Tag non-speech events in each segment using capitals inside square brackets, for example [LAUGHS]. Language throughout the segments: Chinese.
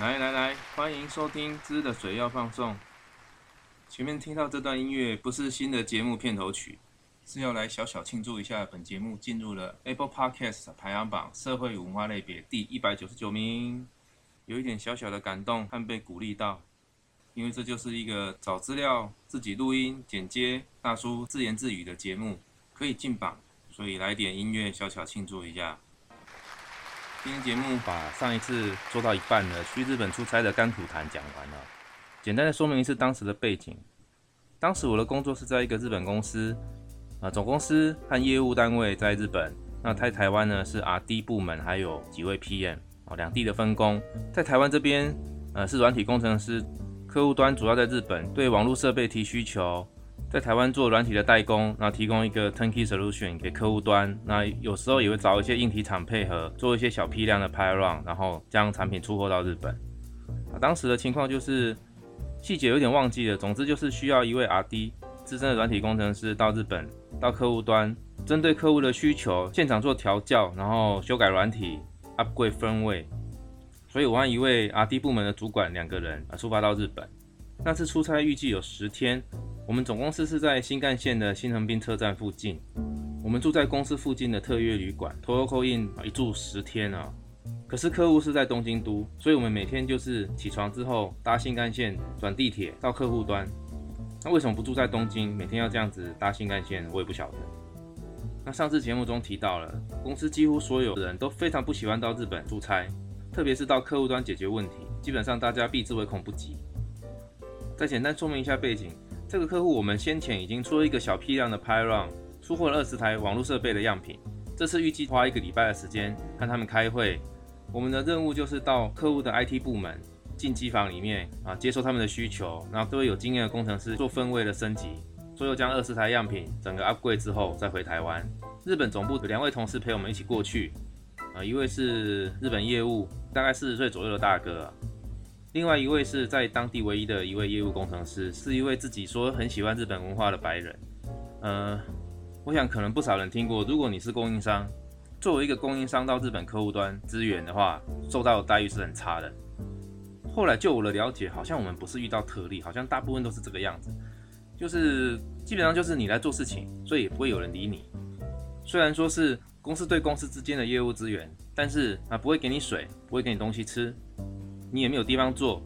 来来来，欢迎收听《知的水要放送》。前面听到这段音乐不是新的节目片头曲，是要来小小庆祝一下，本节目进入了 Apple Podcast 排行榜社会文化类别第一百九十九名，有一点小小的感动和被鼓励到，因为这就是一个找资料、自己录音、剪接、大叔自言自语的节目，可以进榜，所以来点音乐小小庆祝一下。今天节目把上一次做到一半的去日本出差的甘苦谈讲完了，简单的说明一次当时的背景。当时我的工作是在一个日本公司，啊，总公司和业务单位在日本，那在台湾呢是 R&D 部门，还有几位 PM，哦，两地的分工。在台湾这边，呃，是软体工程师，客户端主要在日本，对网络设备提需求。在台湾做软体的代工，然后提供一个 turnkey solution 给客户端。那有时候也会找一些硬体厂配合，做一些小批量的 pilot 然后将产品出货到日本。啊，当时的情况就是细节有点忘记了，总之就是需要一位 RD 资深的软体工程师到日本，到客户端，针对客户的需求现场做调教，然后修改软体，upgrade 分位。所以我和一位 RD 部门的主管两个人啊出发到日本。那次出差预计有十天。我们总公司是在新干线的新横滨车站附近，我们住在公司附近的特约旅馆，Tokyo Inn 一住十天啊。可是客户是在东京都，所以我们每天就是起床之后搭新干线转地铁到客户端。那为什么不住在东京，每天要这样子搭新干线，我也不晓得。那上次节目中提到了，公司几乎所有人都非常不喜欢到日本出差，特别是到客户端解决问题，基本上大家避之唯恐不及。再简单说明一下背景。这个客户我们先前已经出了一个小批量的 Pi Run，出货了二十台网络设备的样品。这次预计花一个礼拜的时间和他们开会。我们的任务就是到客户的 IT 部门进机房里面啊，接受他们的需求，然后各位有经验的工程师做分位的升级，最后将二十台样品整个 upgrade 之后再回台湾。日本总部有两位同事陪我们一起过去，啊，一位是日本业务，大概四十岁左右的大哥。另外一位是在当地唯一的一位业务工程师，是一位自己说很喜欢日本文化的白人。呃，我想可能不少人听过，如果你是供应商，作为一个供应商到日本客户端支援的话，受到的待遇是很差的。后来就我的了解，好像我们不是遇到特例，好像大部分都是这个样子，就是基本上就是你来做事情，所以也不会有人理你。虽然说是公司对公司之间的业务资源，但是啊不会给你水，不会给你东西吃。你也没有地方坐，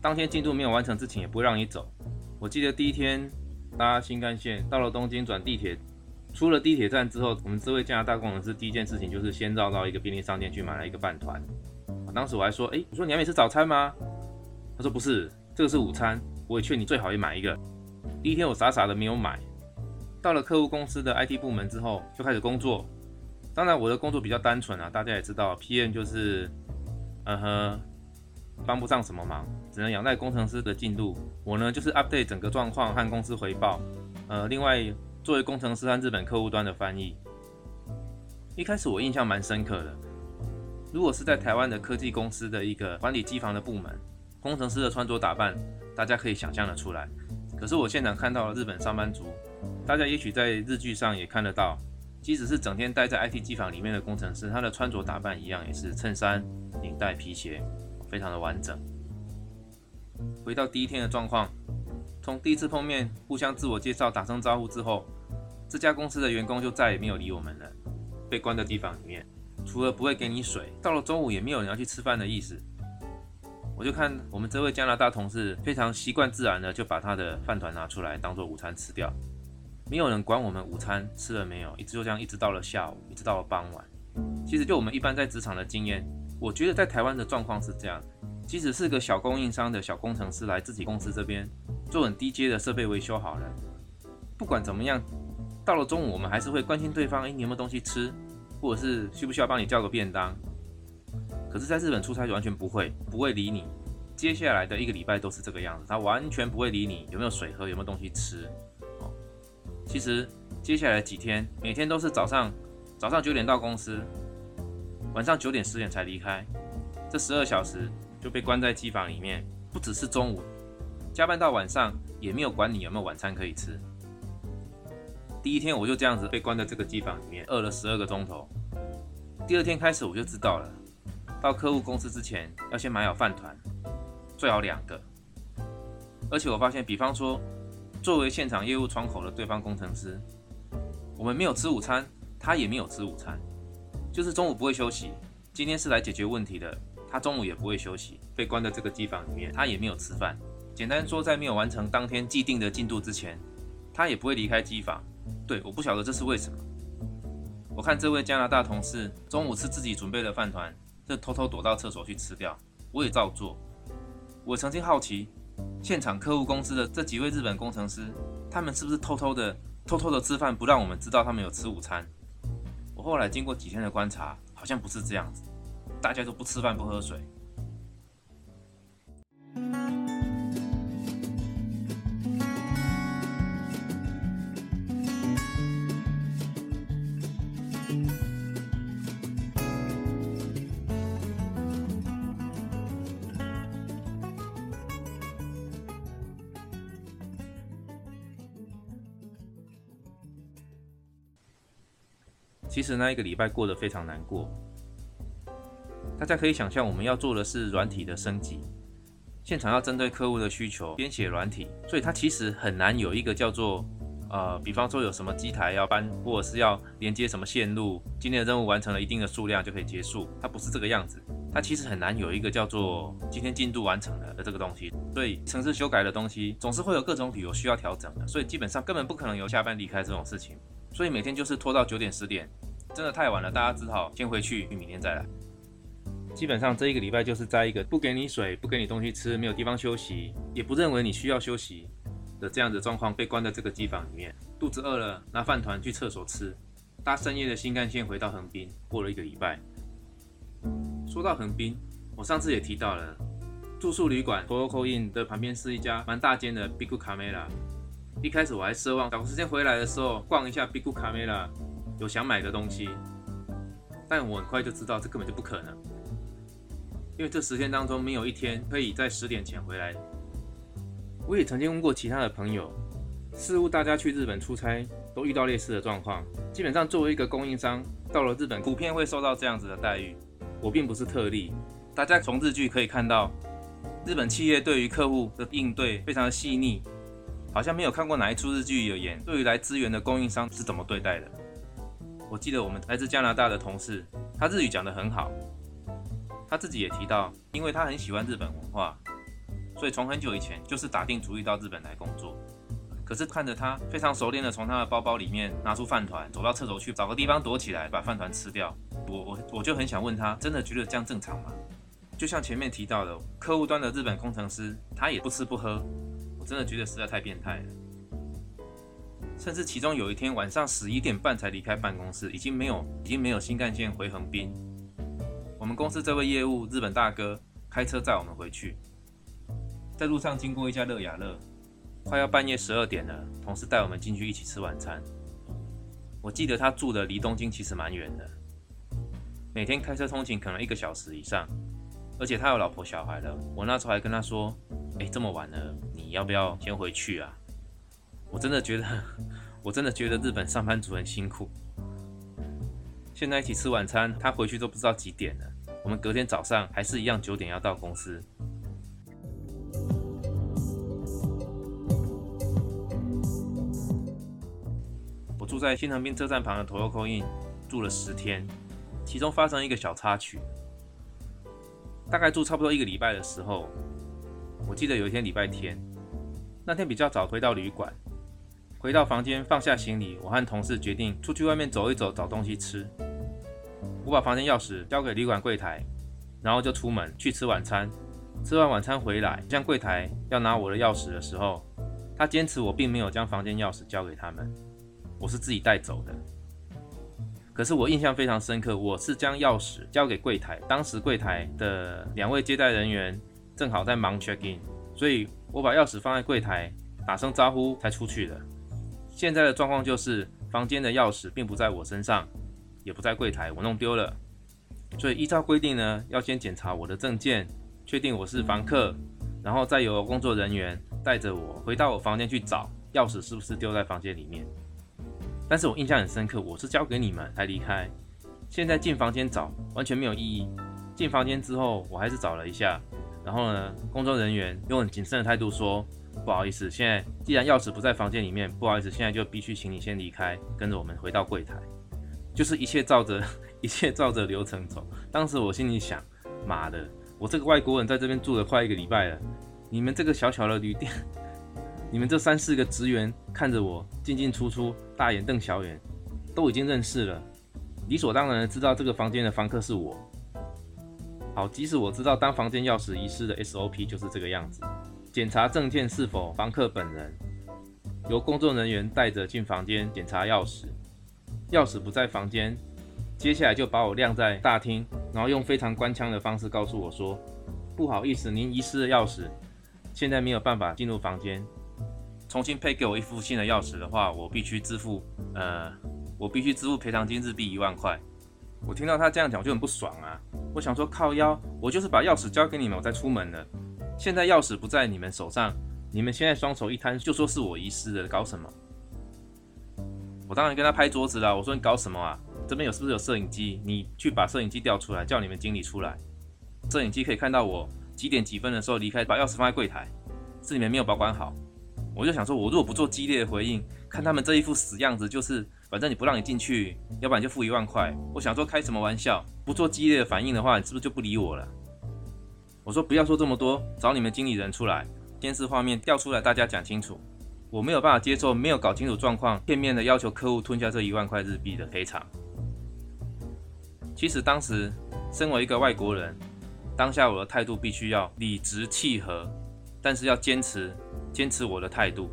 当天进度没有完成之前也不会让你走。我记得第一天搭新干线到了东京转地铁，出了地铁站之后，我们这位加拿大工程师第一件事情就是先绕到一个便利商店去买了一个饭团。当时我还说，哎，我说你还没吃早餐吗？他说不是，这个是午餐。我也劝你最好也买一个。第一天我傻傻的没有买。到了客户公司的 IT 部门之后，就开始工作。当然我的工作比较单纯啊，大家也知道，PM 就是，嗯哼。帮不上什么忙，只能仰赖工程师的进度。我呢，就是 update 整个状况和公司回报。呃，另外作为工程师和日本客户端的翻译。一开始我印象蛮深刻的。如果是在台湾的科技公司的一个管理机房的部门，工程师的穿着打扮，大家可以想象得出来。可是我现场看到了日本上班族，大家也许在日剧上也看得到，即使是整天待在 IT 机房里面的工程师，他的穿着打扮一样，也是衬衫、领带、皮鞋。非常的完整。回到第一天的状况，从第一次碰面，互相自我介绍、打声招呼之后，这家公司的员工就再也没有理我们了，被关在地方里面。除了不会给你水，到了中午也没有人要去吃饭的意思。我就看我们这位加拿大同事非常习惯自然的就把他的饭团拿出来当做午餐吃掉，没有人管我们午餐吃了没有，一直就这样一直到了下午，一直到了傍晚。其实就我们一般在职场的经验。我觉得在台湾的状况是这样，即使是个小供应商的小工程师来自己公司这边做很低阶的设备维修好了，不管怎么样，到了中午我们还是会关心对方，哎，你有没有东西吃，或者是需不需要帮你叫个便当。可是，在日本出差就完全不会，不会理你。接下来的一个礼拜都是这个样子，他完全不会理你有没有水喝，有没有东西吃。哦，其实接下来几天，每天都是早上早上九点到公司。晚上九点十点才离开，这十二小时就被关在机房里面，不只是中午，加班到晚上也没有管你有没有晚餐可以吃。第一天我就这样子被关在这个机房里面，饿了十二个钟头。第二天开始我就知道了，到客户公司之前要先买好饭团，最好两个。而且我发现，比方说，作为现场业务窗口的对方工程师，我们没有吃午餐，他也没有吃午餐，就是中午不会休息。今天是来解决问题的，他中午也不会休息，被关在这个机房里面，他也没有吃饭。简单说，在没有完成当天既定的进度之前，他也不会离开机房。对，我不晓得这是为什么。我看这位加拿大同事中午吃自己准备的饭团，就偷偷躲到厕所去吃掉。我也照做。我曾经好奇，现场客户公司的这几位日本工程师，他们是不是偷偷的、偷偷的吃饭，不让我们知道他们有吃午餐？后来经过几天的观察，好像不是这样子，大家都不吃饭不喝水。其实那一个礼拜过得非常难过。大家可以想象，我们要做的是软体的升级，现场要针对客户的需求编写软体，所以它其实很难有一个叫做呃，比方说有什么机台要搬，或者是要连接什么线路，今天的任务完成了一定的数量就可以结束，它不是这个样子。它其实很难有一个叫做今天进度完成了的这个东西，所以城市修改的东西总是会有各种理由需要调整的，所以基本上根本不可能有下班离开这种事情。所以每天就是拖到九点十点，真的太晚了，大家只好先回去，明天再来。基本上这一个礼拜就是在一个不给你水、不给你东西吃、没有地方休息，也不认为你需要休息的这样的状况，被关在这个机房里面。肚子饿了，拿饭团去厕所吃，搭深夜的新干线回到横滨，过了一个礼拜。说到横滨，我上次也提到了住宿旅馆 t o k o i n 的旁边是一家蛮大间的 Bigu Camera。一开始我还奢望找个时间回来的时候逛一下 Bigu Camera，有想买的东西，但我很快就知道这根本就不可能，因为这十天当中没有一天可以在十点前回来。我也曾经问过其他的朋友，似乎大家去日本出差都遇到类似的状况。基本上作为一个供应商，到了日本普遍会受到这样子的待遇。我并不是特例，大家从日剧可以看到，日本企业对于客户的应对非常的细腻。好像没有看过哪一出日剧有演对于来支援的供应商是怎么对待的。我记得我们来自加拿大的同事，他日语讲得很好，他自己也提到，因为他很喜欢日本文化，所以从很久以前就是打定主意到日本来工作。可是看着他非常熟练的从他的包包里面拿出饭团，走到厕所去找个地方躲起来把饭团吃掉，我我我就很想问他，真的觉得这样正常吗？就像前面提到的，客户端的日本工程师，他也不吃不喝。我真的觉得实在太变态了，甚至其中有一天晚上十一点半才离开办公室，已经没有已经没有新干线回横滨。我们公司这位业务日本大哥开车载我们回去，在路上经过一家乐雅乐，快要半夜十二点了，同事带我们进去一起吃晚餐。我记得他住的离东京其实蛮远的，每天开车通勤可能一个小时以上，而且他有老婆小孩了。我那时候还跟他说。哎，这么晚了，你要不要先回去啊？我真的觉得，我真的觉得日本上班族很辛苦。现在一起吃晚餐，他回去都不知道几点了。我们隔天早上还是一样九点要到公司。我住在新横滨车站旁的 Toyoko Inn，住了十天，其中发生一个小插曲。大概住差不多一个礼拜的时候。我记得有一天礼拜天，那天比较早回到旅馆，回到房间放下行李，我和同事决定出去外面走一走，找东西吃。我把房间钥匙交给旅馆柜台，然后就出门去吃晚餐。吃完晚餐回来，向柜台要拿我的钥匙的时候，他坚持我并没有将房间钥匙交给他们，我是自己带走的。可是我印象非常深刻，我是将钥匙交给柜台，当时柜台的两位接待人员。正好在忙 check in，所以我把钥匙放在柜台，打声招呼才出去的。现在的状况就是，房间的钥匙并不在我身上，也不在柜台，我弄丢了。所以依照规定呢，要先检查我的证件，确定我是房客，然后再由工作人员带着我回到我房间去找钥匙是不是丢在房间里面。但是我印象很深刻，我是交给你们才离开，现在进房间找完全没有意义。进房间之后，我还是找了一下，然后呢，工作人员用很谨慎的态度说：“不好意思，现在既然钥匙不在房间里面，不好意思，现在就必须请你先离开，跟着我们回到柜台。”就是一切照着 [LAUGHS] 一切照着流程走。当时我心里想：“妈的，我这个外国人在这边住了快一个礼拜了，你们这个小小的旅店，[LAUGHS] 你们这三四个职员看着我进进出出，大眼瞪小眼，都已经认识了，理所当然的知道这个房间的房客是我。”好，即使我知道当房间钥匙遗失的 SOP 就是这个样子，检查证件是否房客本人，由工作人员带着进房间检查钥匙，钥匙不在房间，接下来就把我晾在大厅，然后用非常官腔的方式告诉我说：“不好意思，您遗失了钥匙，现在没有办法进入房间，重新配给我一副新的钥匙的话，我必须支付，呃，我必须支付赔偿金日币一万块。”我听到他这样讲，我就很不爽啊！我想说靠腰，我就是把钥匙交给你们，我再出门了。现在钥匙不在你们手上，你们现在双手一摊就说是我遗失的，搞什么？我当然跟他拍桌子了，我说你搞什么啊？这边有是不是有摄影机？你去把摄影机调出来，叫你们经理出来。摄影机可以看到我几点几分的时候离开，把钥匙放在柜台，是你们没有保管好。我就想说，我如果不做激烈的回应，看他们这一副死样子，就是。反正你不让你进去，要不然就付一万块。我想说开什么玩笑？不做激烈的反应的话，你是不是就不理我了？我说不要说这么多，找你们经理人出来，监视画面调出来，大家讲清楚。我没有办法接受没有搞清楚状况，片面的要求客户吞下这一万块日币的赔偿。其实当时身为一个外国人，当下我的态度必须要理直气和，但是要坚持坚持我的态度，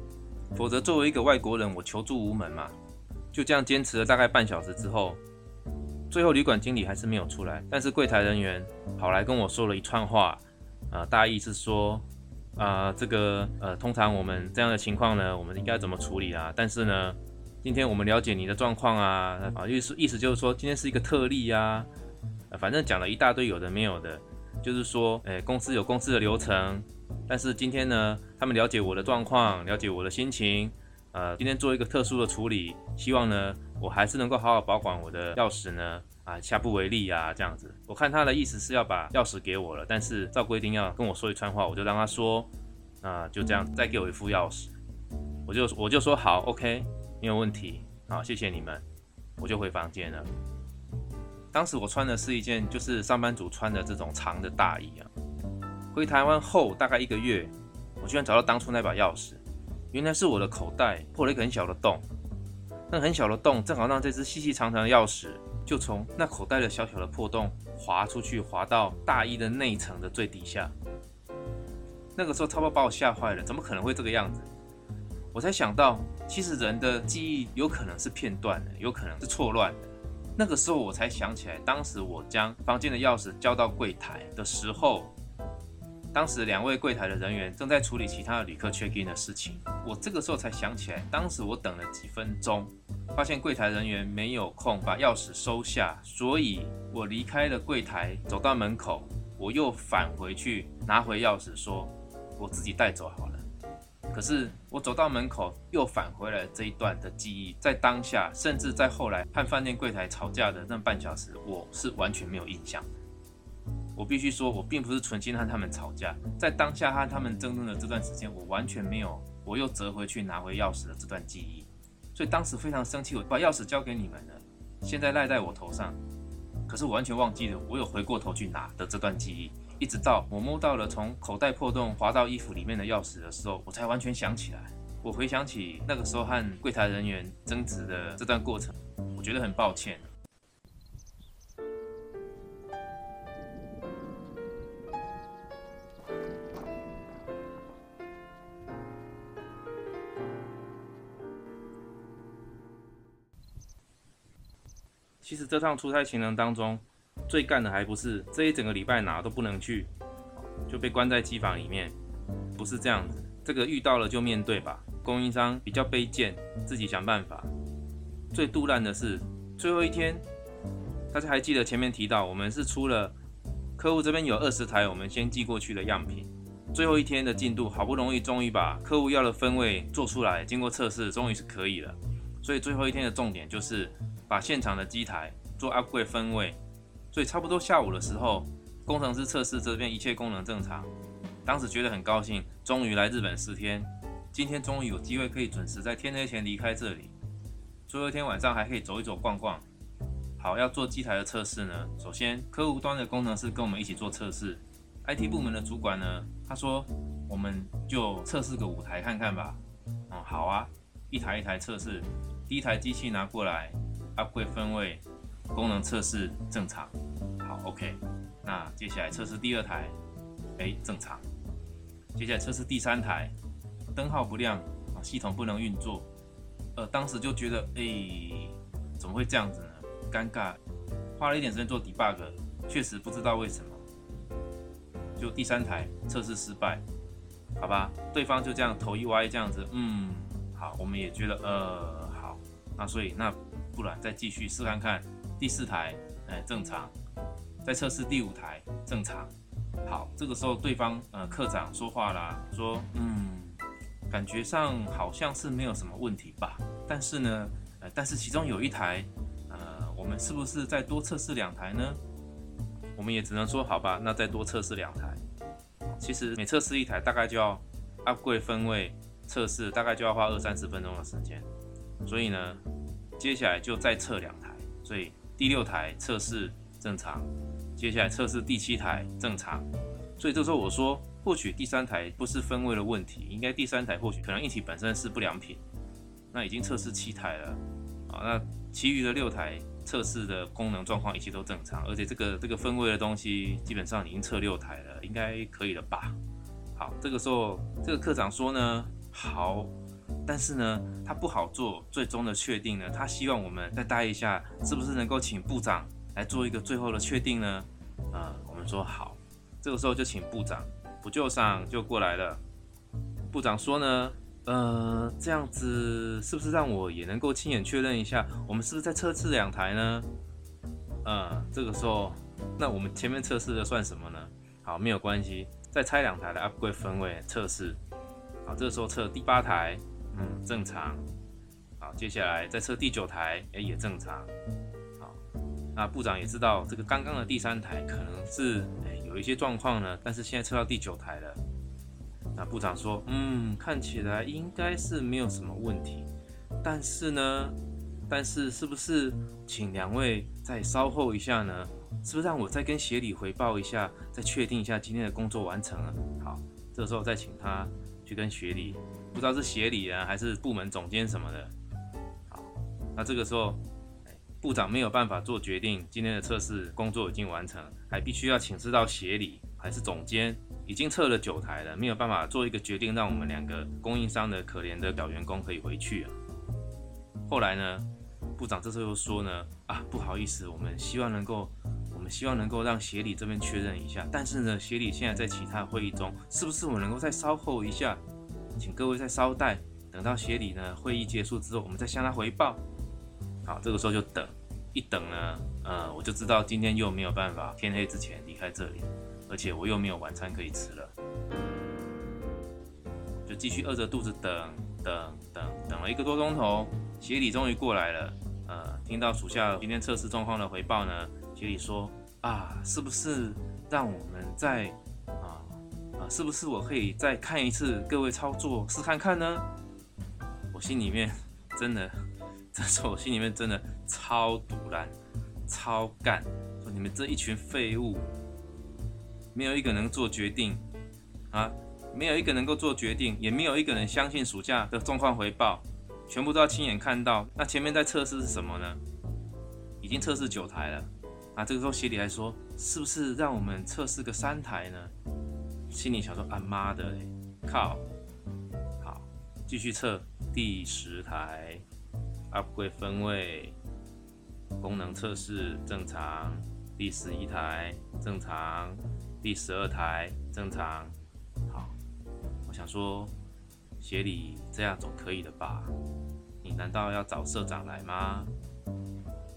否则作为一个外国人，我求助无门嘛。就这样坚持了大概半小时之后，最后旅馆经理还是没有出来。但是柜台人员跑来跟我说了一串话，呃，大意是说，啊，这个呃，通常我们这样的情况呢，我们应该怎么处理啊？但是呢，今天我们了解你的状况啊，啊，意思意思就是说今天是一个特例呀，反正讲了一大堆有的没有的，就是说，哎，公司有公司的流程，但是今天呢，他们了解我的状况，了解我的心情。呃，今天做一个特殊的处理，希望呢，我还是能够好好保管我的钥匙呢，啊，下不为例啊，这样子。我看他的意思是要把钥匙给我了，但是照规定要跟我说一串话，我就让他说，啊，就这样，再给我一副钥匙，我就我就说好，OK，没有问题，好，谢谢你们，我就回房间了。当时我穿的是一件就是上班族穿的这种长的大衣啊。回台湾后大概一个月，我居然找到当初那把钥匙。原来是我的口袋破了一个很小的洞，那很小的洞正好让这只细细长长的钥匙就从那口袋的小小的破洞滑出去，滑到大衣的内层的最底下。那个时候差不多把我吓坏了，怎么可能会这个样子？我才想到，其实人的记忆有可能是片段的，有可能是错乱的。那个时候我才想起来，当时我将房间的钥匙交到柜台的时候。当时两位柜台的人员正在处理其他的旅客 check in 的事情，我这个时候才想起来，当时我等了几分钟，发现柜台人员没有空把钥匙收下，所以我离开了柜台，走到门口，我又返回去拿回钥匙，说我自己带走好了。可是我走到门口又返回来这一段的记忆，在当下，甚至在后来和饭店柜台吵架的那半小时，我是完全没有印象。我必须说，我并不是存心和他们吵架，在当下和他们争论的这段时间，我完全没有，我又折回去拿回钥匙的这段记忆，所以当时非常生气，我把钥匙交给你们了，现在赖在我头上，可是我完全忘记了，我有回过头去拿的这段记忆，一直到我摸到了从口袋破洞滑到衣服里面的钥匙的时候，我才完全想起来，我回想起那个时候和柜台人员争执的这段过程，我觉得很抱歉。其实这趟出差行程当中，最干的还不是这一整个礼拜哪都不能去，就被关在机房里面，不是这样子。这个遇到了就面对吧。供应商比较卑贱，自己想办法。最杜烂的是最后一天，大家还记得前面提到，我们是出了客户这边有二十台，我们先寄过去的样品。最后一天的进度，好不容易终于把客户要的分位做出来，经过测试，终于是可以了。所以最后一天的重点就是。把现场的机台做 upgrade 分位，所以差不多下午的时候，工程师测试这边一切功能正常，当时觉得很高兴，终于来日本十天，今天终于有机会可以准时在天黑前离开这里，最后一天晚上还可以走一走逛逛。好，要做机台的测试呢，首先客户端的工程师跟我们一起做测试，IT 部门的主管呢，他说我们就测试个五台看看吧。哦，好啊，一台一台测试，第一台机器拿过来，upgrade 分位，功能测试正常。好，OK。那接下来测试第二台，哎，正常。接下来测试第三台，灯号不亮啊，系统不能运作。呃，当时就觉得，哎，怎么会这样子呢？尴尬，花了一点时间做 debug，确实不知道为什么。就第三台测试失败，好吧，对方就这样头一歪这样子，嗯，好，我们也觉得，呃，好，那所以那不然再继续试看看第四台，哎，正常。再测试第五台正常，好，这个时候对方呃科长说话啦，说嗯，感觉上好像是没有什么问题吧，但是呢，呃，但是其中有一台，呃，我们是不是再多测试两台呢？我们也只能说好吧，那再多测试两台。其实每测试一台大概就要 upgrade 分位测试，大概就要花二三十分钟的时间，所以呢，接下来就再测两台，所以第六台测试正常。接下来测试第七台正常，所以这时候我说，或许第三台不是分位的问题，应该第三台或许可能硬体本身是不良品。那已经测试七台了，啊，那其余的六台测试的功能状况一切都正常，而且这个这个分位的东西基本上已经测六台了，应该可以了吧？好，这个时候这个科长说呢，好，但是呢他不好做最终的确定呢，他希望我们再待一下，是不是能够请部长？来做一个最后的确定呢？啊，我们说好，这个时候就请部长不救上就过来了。部长说呢，呃，这样子是不是让我也能够亲眼确认一下，我们是不是在测试两台呢？嗯，这个时候，那我们前面测试的算什么呢？好，没有关系，再拆两台的 upgrade 分位测试。好，这个时候测第八台，嗯，正常。好，接下来再测第九台，哎，也正常。好那部长也知道这个刚刚的第三台可能是有一些状况呢，但是现在测到第九台了。那部长说，嗯，看起来应该是没有什么问题，但是呢，但是是不是请两位再稍后一下呢？是不是让我再跟协理回报一下，再确定一下今天的工作完成了？好，这时候再请他去跟协理，不知道是协理啊还是部门总监什么的。好，那这个时候。部长没有办法做决定，今天的测试工作已经完成，还必须要请示到协理还是总监，已经测了九台了，没有办法做一个决定，让我们两个供应商的可怜的小员工可以回去啊。后来呢，部长这时候又说呢，啊，不好意思，我们希望能够，希望能够让协理这边确认一下，但是呢，协理现在在其他会议中，是不是我能够再稍后一下，请各位再稍待，等到协理呢会议结束之后，我们再向他回报。好，这个时候就等，一等呢，呃，我就知道今天又没有办法天黑之前离开这里，而且我又没有晚餐可以吃了，就继续饿着肚子等等等等了一个多钟头，协理终于过来了，呃，听到属下今天测试状况的回报呢，协理说啊，是不是让我们再啊啊，是不是我可以再看一次各位操作试看看呢？我心里面真的。[LAUGHS] 这是我心里面真的超堵然、超干，说你们这一群废物，没有一个能做决定啊，没有一个能够做决定，也没有一个人相信暑假的状况回报，全部都要亲眼看到。那前面在测试是什么呢？已经测试九台了啊。这个时候协理还说，是不是让我们测试个三台呢？心里想说，啊妈的，靠！好，继续测第十台。upgrade 分位，功能测试正常，第十一台正常，第十二台正常。好，我想说，协理这样总可以的吧？你难道要找社长来吗？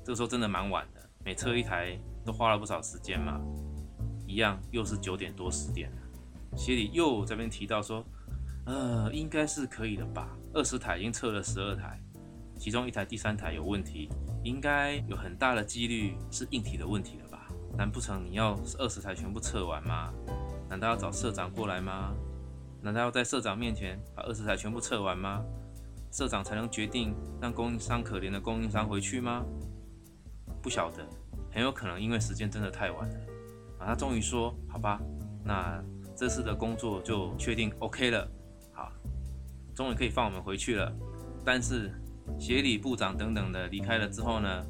这个时候真的蛮晚，每测一台都花了不少时间嘛。一样又是九点多十点了，协理又这边提到说，呃，应该是可以的吧？二十台已经测了十二台。其中一台第三台有问题，应该有很大的几率是硬体的问题了吧？难不成你要二十台全部测完吗？难道要找社长过来吗？难道要在社长面前把二十台全部测完吗？社长才能决定让供应商可怜的供应商回去吗？不晓得，很有可能因为时间真的太晚了啊！他终于说：“好吧，那这次的工作就确定 OK 了，好，终于可以放我们回去了。”但是协理部长等等的离开了之后呢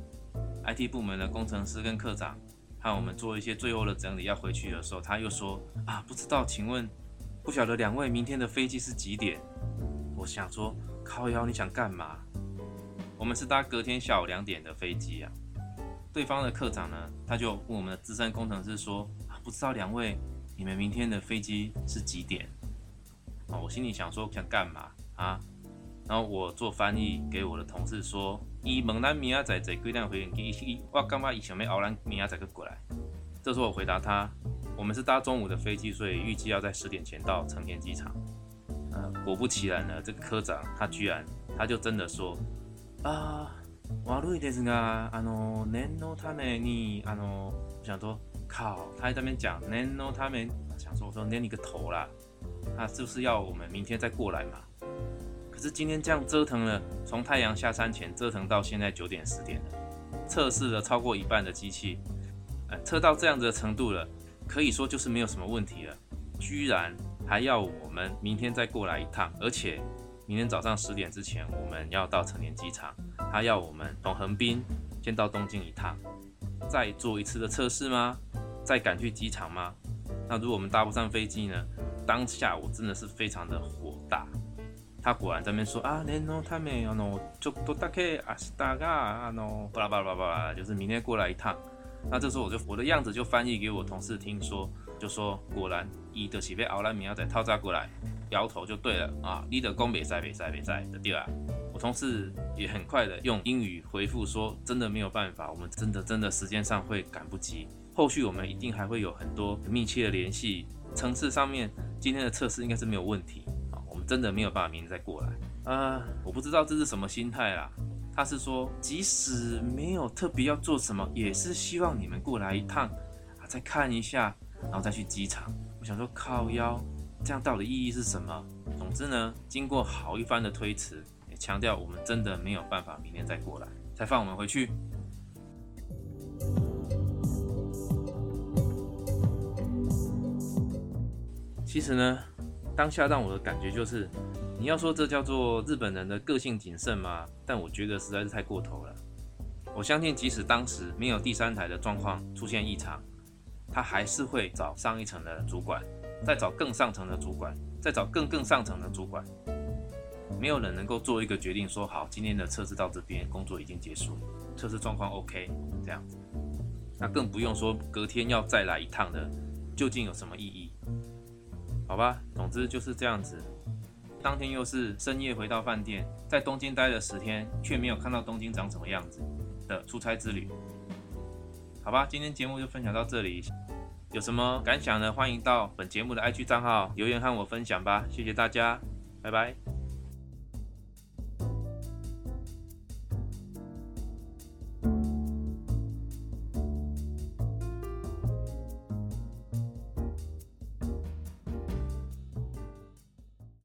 ？IT 部门的工程师跟科长和我们做一些最后的整理，要回去的时候，他又说：“啊，不知道，请问。”不晓得两位明天的飞机是几点？我想说，靠腰，你想干嘛？我们是搭隔天下午两点的飞机啊。对方的科长呢，他就问我们的资深工程师说：“，不知道两位，你们明天的飞机是几点？”啊，我心里想说，想干嘛啊？然后我做翻译给我的同事说：“伊问咱明仔载坐几点飞机？我感觉伊想要熬咱明仔载个过来。”这时候我回答他。我们是搭中午的飞机，所以预计要在十点前到成田机场。呃，果不其然呢，这个科长他居然他就真的说啊，悪いですが、あの念のためにあの，想说靠，他在那边讲念のため，想说我说念你个头啦，他是不是要我们明天再过来嘛？可是今天这样折腾了，从太阳下山前折腾到现在九点十点了，测试了超过一半的机器，呃，测到这样子的程度了。可以说就是没有什么问题了，居然还要我们明天再过来一趟，而且 明天早上十点之前我们要到成田机场，他要我们从横滨先到东京一趟，再做一次的测试吗？再赶去机场吗？那如果我们搭不上飞机呢？当下我真的是非常的火大。他果然在那边说啊，连诺他没有喏，就多大概啊是大概啊喏，巴拉巴拉巴拉，就是明天过来一趟。那这时候我就我的样子就翻译给我同事听说，就说果然伊的是被奥兰米亚仔套扎过来，摇头就对了啊，你的工北在北在北在的对啊。我同事也很快的用英语回复说，真的没有办法，我们真的真的时间上会赶不及，后续我们一定还会有很多密切的联系，层次上面今天的测试应该是没有问题啊，我们真的没有办法明天再过来啊，我不知道这是什么心态啦。他是说，即使没有特别要做什么，也是希望你们过来一趟啊，再看一下，然后再去机场。我想说，靠腰，这样到底意义是什么？总之呢，经过好一番的推辞，也强调我们真的没有办法明天再过来，才放我们回去。其实呢，当下让我的感觉就是。你要说这叫做日本人的个性谨慎吗？但我觉得实在是太过头了。我相信，即使当时没有第三台的状况出现异常，他还是会找上一层的主管，再找更上层的主管，再找更更上层的主管。没有人能够做一个决定，说好今天的测试到这边，工作已经结束，测试状况 OK 这样子。那更不用说隔天要再来一趟的，究竟有什么意义？好吧，总之就是这样子。当天又是深夜回到饭店，在东京待了十天，却没有看到东京长什么样子的出差之旅。好吧，今天节目就分享到这里，有什么感想呢？欢迎到本节目的 IG 账号留言和我分享吧。谢谢大家，拜拜。